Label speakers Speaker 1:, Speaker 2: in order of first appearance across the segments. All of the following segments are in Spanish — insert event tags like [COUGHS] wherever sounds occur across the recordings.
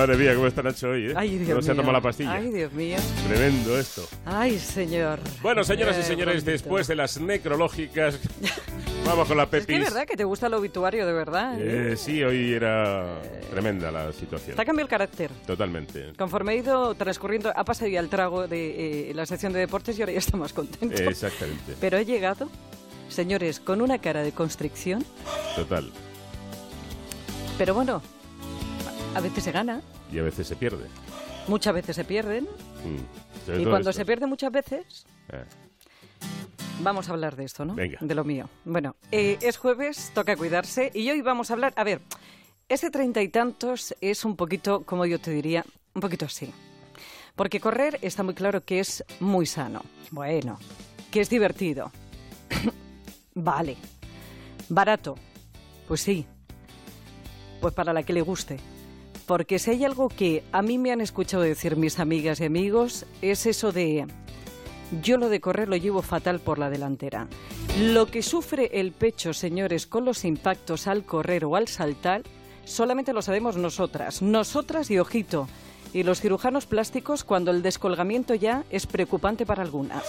Speaker 1: Madre mía, cómo está Nacho hoy, ¿eh?
Speaker 2: Ay, Dios
Speaker 1: no
Speaker 2: mío.
Speaker 1: se ha tomado la pastilla.
Speaker 2: Ay, Dios mío.
Speaker 1: Tremendo esto.
Speaker 2: Ay, señor.
Speaker 1: Bueno, señoras y señores,
Speaker 2: bonito.
Speaker 1: después de las necrológicas, [LAUGHS] vamos con la
Speaker 2: Es que
Speaker 1: Pepis.
Speaker 2: es verdad que te gusta el obituario, de verdad. ¿eh?
Speaker 1: Eh, sí, hoy era tremenda la situación.
Speaker 2: Te ha cambiado el carácter.
Speaker 1: Totalmente.
Speaker 2: Conforme ha ido transcurriendo, ha pasado ya el trago de eh, la sección de deportes y ahora ya está más contento.
Speaker 1: Exactamente.
Speaker 2: Pero he llegado, señores, con una cara de constricción.
Speaker 1: Total.
Speaker 2: Pero bueno, a veces se gana,
Speaker 1: Y a veces se pierde.
Speaker 2: muchas veces se pierden.
Speaker 1: Mm.
Speaker 2: Y cuando
Speaker 1: esto.
Speaker 2: se pierde muchas veces,
Speaker 1: Eh,
Speaker 2: Vamos a hablar de esto, ¿no?
Speaker 1: Venga.
Speaker 2: De lo mío. Bueno, eh, es jueves, toca cuidarse y hoy vamos a hablar. A ver, este treinta y tantos es un poquito, como yo te diría, un poquito así. Porque correr está muy claro que es muy sano. Bueno, que es divertido. [COUGHS] vale. Barato. Pues sí. Pues para la que le guste. Porque si hay algo que a mí me han escuchado decir mis amigas y amigos, es eso de yo lo de correr lo llevo fatal por la delantera. Lo que sufre el pecho, señores, con los impactos al correr o al saltar, solamente lo sabemos nosotras. Nosotras y ojito. Y los cirujanos plásticos cuando el descolgamiento ya es preocupante para algunas.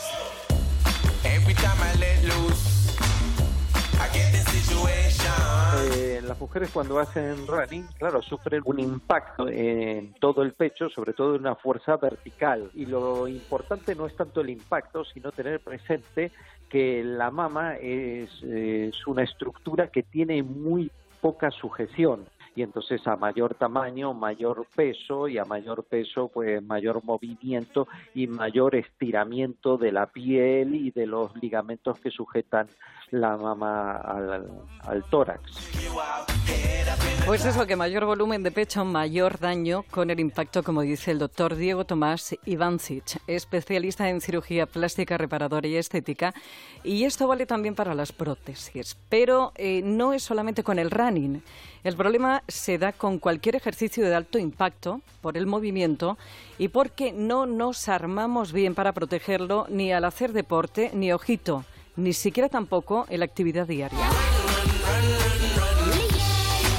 Speaker 3: Mujeres cuando hacen running, claro, sufren un impacto en todo el pecho, sobre todo de una fuerza vertical. Y lo importante no es tanto el impacto, sino tener presente que la mama es, es una estructura que tiene muy poca sujeción y entonces a mayor tamaño, mayor peso y a mayor peso, pues mayor movimiento y mayor estiramiento de la piel y de los ligamentos que sujetan la mama al, tórax.
Speaker 2: Pues eso, que mayor volumen de pecho, mayor daño con el impacto, como dice el doctor Diego Tomás Ivancic, especialista en cirugía plástica, reparadora y estética. Y esto vale también para las prótesis. Pero eh, no es solamente con el running. El problema se da con cualquier ejercicio de alto impacto por el movimiento y porque no nos armamos bien para protegerlo ni al hacer deporte, ni ojito, ni siquiera tampoco en la actividad diaria.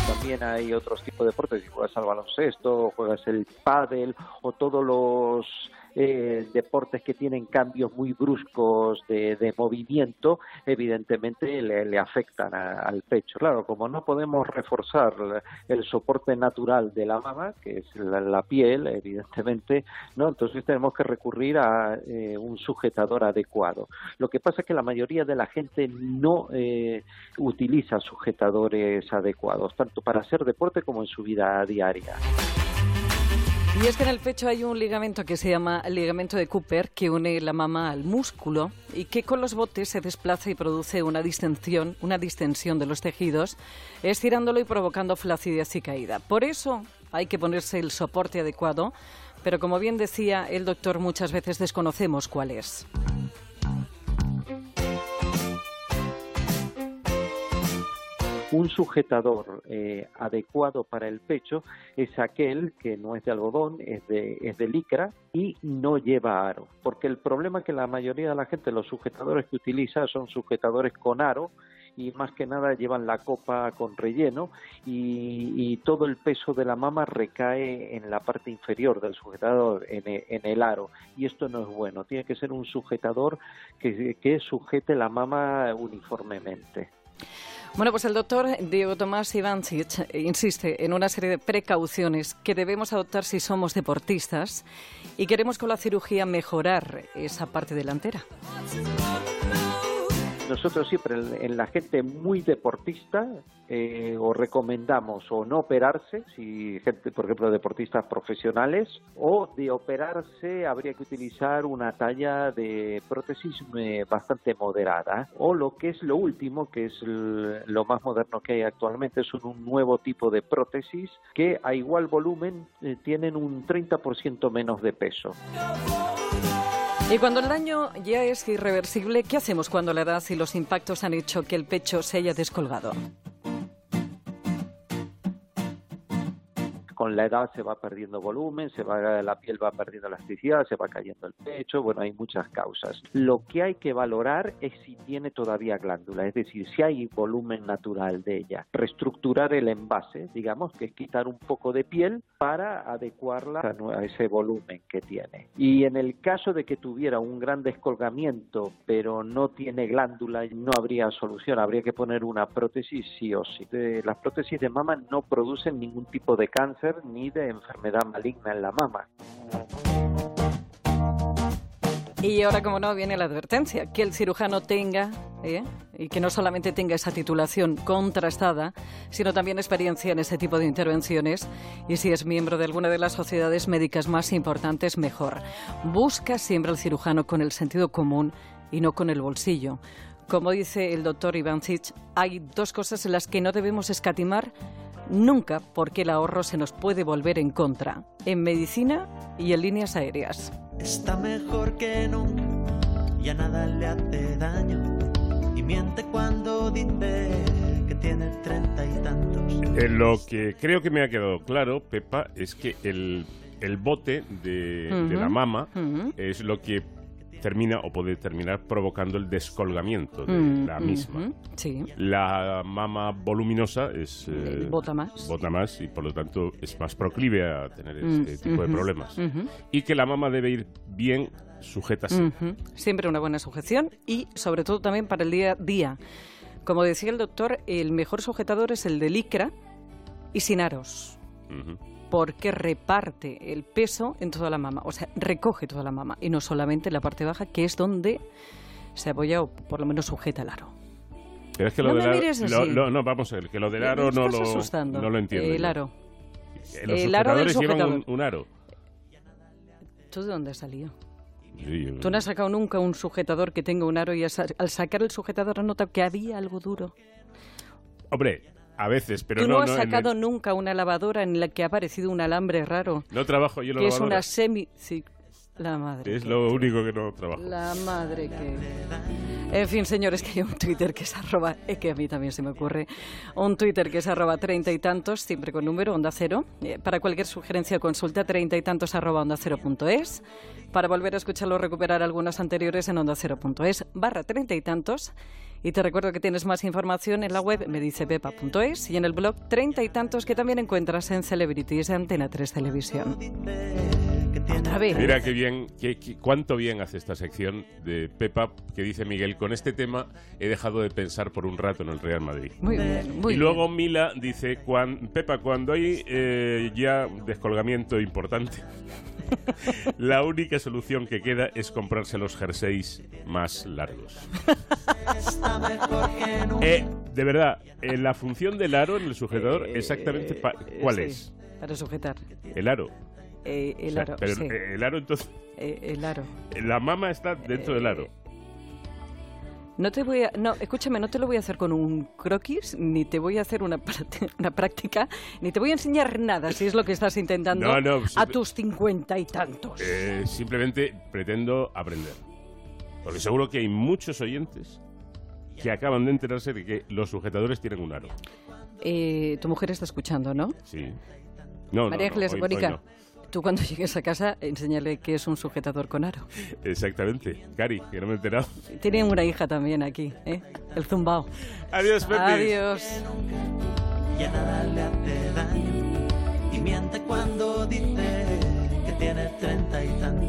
Speaker 3: También hay otros tipos de deportes, si juegas al baloncesto, juegas el pádel o todos los eh, deportes que tienen cambios muy bruscos de, de movimiento, evidentemente le, le afectan a- al pecho. Claro, como no podemos reforzar el soporte natural de la mama, que es la, la piel, evidentemente, no, entonces tenemos que recurrir a eh, un sujetador adecuado. Lo que pasa es que la mayoría de la gente no eh, utiliza sujetadores adecuados, tanto para hacer deporte como en su vida diaria.
Speaker 2: Y es que en el pecho hay un ligamento que se llama ligamento de Cooper que une la mama al músculo y que con los botes se desplaza y produce una distensión, una distensión de los tejidos, estirándolo y provocando flacidez y caída. Por eso hay que ponerse el soporte adecuado, pero como bien decía el doctor, muchas veces desconocemos cuál es.
Speaker 3: Un sujetador eh, adecuado para el pecho es aquel que no es de algodón, es de, es de licra y no lleva aro. Porque el problema es que la mayoría de la gente, los sujetadores que utiliza son sujetadores con aro y más que nada llevan la copa con relleno y, y todo el peso de la mama recae en la parte inferior del sujetador, en e- en el, aro. Y esto no es bueno. Tiene que ser un sujetador que sujete la mama uniformemente.
Speaker 2: Bueno, pues el doctor Diego Tomás Ivancic insiste en una serie de precauciones que debemos adoptar si somos deportistas y queremos con la cirugía mejorar esa parte delantera.
Speaker 3: Nosotros siempre en, en la gente muy deportista eh, o recomendamos o no operarse, si gente, por ejemplo, deportistas profesionales, o de operarse habría que utilizar una talla de prótesis eh, bastante moderada. O lo que es lo último, que es el- lo más moderno que hay actualmente, es un, un nuevo tipo de prótesis que a igual volumen eh, tienen un 30% menos de peso.
Speaker 2: Y cuando el daño ya es irreversible, ¿qué hacemos cuando la edad y los impactos han hecho que el pecho se haya descolgado?
Speaker 3: Con la edad se va perdiendo volumen, se va, la piel va perdiendo elasticidad, se va cayendo el pecho, bueno, hay muchas causas. Lo que hay que valorar es si tiene todavía glándula, es decir, si hay volumen natural de ella. Reestructurar el envase, digamos, que es quitar un poco de piel para adecuarla a ese volumen que tiene. Y en el caso de que tuviera un gran descolgamiento, pero no tiene glándula, no habría solución, habría que poner una prótesis sí o sí. Las prótesis de mama no producen ningún tipo de cáncer ni de enfermedad maligna en la mama.
Speaker 2: Y ahora, como no, viene la advertencia, que el cirujano tenga, ¿eh? y que no solamente tenga esa titulación contrastada, sino también experiencia en este tipo de intervenciones, y si es miembro de alguna de las sociedades médicas más importantes, mejor. Busca siempre al cirujano con el sentido común y no con el bolsillo. Como dice el doctor Ivancic, hay dos cosas en las que no debemos escatimar nunca porque el ahorro se nos puede volver en contra, en medicina y en líneas aéreas.
Speaker 4: Está mejor que nunca, ya nada le hace daño. Y miente cuando dice que tiene treinta y tantos.
Speaker 1: Eh, lo que creo que me ha quedado claro, Pepa, es que el, el bote de, de la mama es lo que termina o puede terminar provocando el descolgamiento de
Speaker 2: Mm,
Speaker 1: la misma.
Speaker 2: ujú, Sí,
Speaker 1: La mama voluminosa es eh,
Speaker 2: bota más.
Speaker 1: bota más y por lo tanto es más proclive a tener
Speaker 2: Mm,
Speaker 1: este tipo de problemas. Y que la mama debe ir bien sujeta.
Speaker 2: Ujú. Siempre una buena sujeción y sobre todo también para el día a día. Como decía el doctor, el mejor sujetador es el de licra y sin aros. Porque reparte el peso en toda la mama, o sea, recoge toda la mama y no solamente la parte baja, que es donde se apoya o por lo menos sujeta el aro.
Speaker 1: Pero es que
Speaker 2: No
Speaker 1: lo
Speaker 2: me
Speaker 1: del aro, lo-
Speaker 2: así.
Speaker 1: lo- no, vamos a ver, que lo del aro no lo,
Speaker 2: asustando.
Speaker 1: no lo entiendo.
Speaker 2: El aro.
Speaker 1: Eh, Los
Speaker 2: El aro del
Speaker 1: sujetadores llevan un,
Speaker 2: sujetador.
Speaker 1: un aro.
Speaker 2: ¿Tú de dónde has salido?
Speaker 1: Sí, yo-
Speaker 2: Tú no has sacado nunca un sujetador que tenga un aro y has- al sacar el sujetador has notado que había algo duro.
Speaker 1: Hombre, a veces, pero
Speaker 2: Tú
Speaker 1: no,
Speaker 2: no, has
Speaker 1: no
Speaker 2: sacado
Speaker 1: el-
Speaker 2: nunca una lavadora en la que ha aparecido un alambre raro,
Speaker 1: no trabajo yo en
Speaker 2: que es una semi... sí, la madre.
Speaker 1: Es
Speaker 2: que-
Speaker 1: lo único que no trabajo.
Speaker 2: La madre que... En fin, señores, que hay un Twitter que es arroba, es que a mí también se me ocurre, un Twitter que es arroba treinta y tantos, siempre con número, onda cero. Eh, para cualquier sugerencia o consulta, treinta y tantos arroba onda cero punto es. Para volver a escucharlo recuperar algunos anteriores en onda cero punto es, barra treinta y tantos. Y te recuerdo que tienes más información en la web medicepepa.es y en el blog treinta y tantos que también encuentras en Celebrities de Antena 3 Televisión. Otra vez.
Speaker 1: Mira qué bien, qué- qué- cuánto bien hace esta sección de Pepa, que dice Miguel, con este tema he dejado de pensar por un rato en el Real Madrid.
Speaker 2: Muy bien, muy
Speaker 1: y luego Mila dice, "Cuan- Pepa, cuando hay eh, ya descolgamiento importante, la única solución que queda es comprarse los jerseys más largos. Eh, de verdad, eh, la función del aro en el sujetador, exactamente, pa-
Speaker 2: Eh,
Speaker 1: ¿cuál
Speaker 2: sí,
Speaker 1: es?
Speaker 2: Para sujetar.
Speaker 1: El aro.
Speaker 2: Eh, el
Speaker 1: O sea,
Speaker 2: aro,
Speaker 1: pero
Speaker 2: sí.
Speaker 1: eh, el aro entonces,
Speaker 2: Eh, el aro.
Speaker 1: la mama está dentro del aro.
Speaker 2: No te voy a, no, escúchame, no te lo voy a hacer con un croquis, ni te voy a hacer una, [LAUGHS] una práctica, ni te voy a enseñar nada, si es lo que estás intentando
Speaker 1: No, no, sí,
Speaker 2: a tus cincuenta y tantos.
Speaker 1: Eh, simplemente pretendo aprender. Porque seguro que hay muchos oyentes que acaban de enterarse de que los sujetadores tienen un aro.
Speaker 2: Eh, tu mujer está escuchando, ¿no?
Speaker 1: Sí. No,
Speaker 2: María Ángeles Mónica. Tú cuando [LAUGHS] llegues a casa, enséñale que es un sujetador con aro.
Speaker 1: Exactamente. Cari, que no me he enterado.
Speaker 2: Tienen una hija también aquí, ¿eh? El zumbao.
Speaker 1: Adiós, Pepe.
Speaker 2: Adiós.
Speaker 4: Ya nada le hace daño. Y miente cuando dice que tiene treinta y tantos.